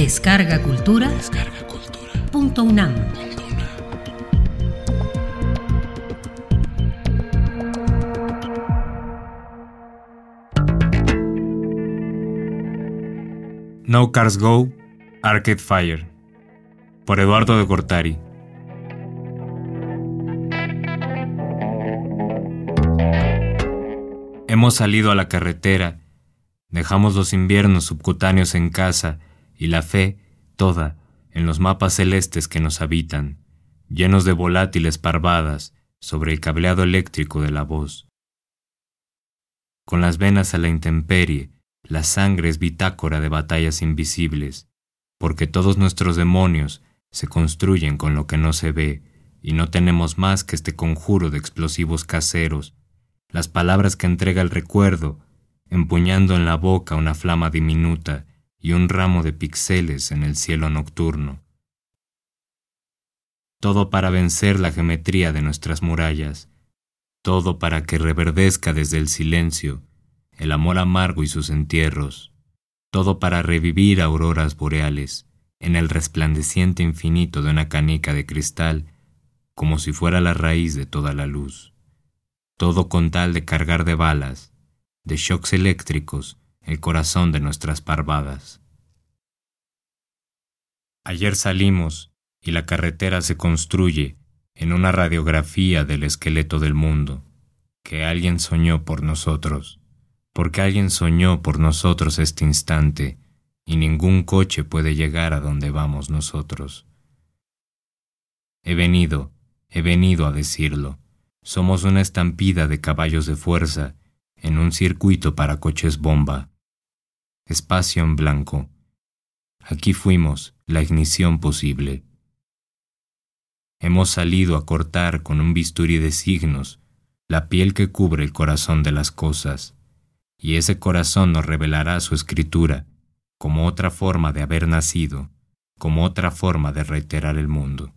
Descarga Cultura. Descarga Cultura. Punto UNAM. No Cars Go, Arcade Fire. Por Eduardo de Cortari. Hemos salido a la carretera, dejamos los inviernos subcutáneos en casa y la fe toda en los mapas celestes que nos habitan, llenos de volátiles parvadas sobre el cableado eléctrico de la voz. Con las venas a la intemperie, la sangre es bitácora de batallas invisibles, porque todos nuestros demonios se construyen con lo que no se ve, y no tenemos más que este conjuro de explosivos caseros, las palabras que entrega el recuerdo, empuñando en la boca una flama diminuta y un ramo de pixeles en el cielo nocturno. Todo para vencer la geometría de nuestras murallas, todo para que reverdezca desde el silencio el amor amargo y sus entierros, todo para revivir auroras boreales en el resplandeciente infinito de una canica de cristal, como si fuera la raíz de toda la luz. Todo con tal de cargar de balas, de shocks eléctricos, el corazón de nuestras parvadas. Ayer salimos y la carretera se construye en una radiografía del esqueleto del mundo, que alguien soñó por nosotros porque alguien soñó por nosotros este instante, y ningún coche puede llegar a donde vamos nosotros. He venido, he venido a decirlo. Somos una estampida de caballos de fuerza en un circuito para coches bomba. Espacio en blanco. Aquí fuimos, la ignición posible. Hemos salido a cortar con un bisturí de signos la piel que cubre el corazón de las cosas y ese corazón nos revelará su escritura como otra forma de haber nacido, como otra forma de reiterar el mundo.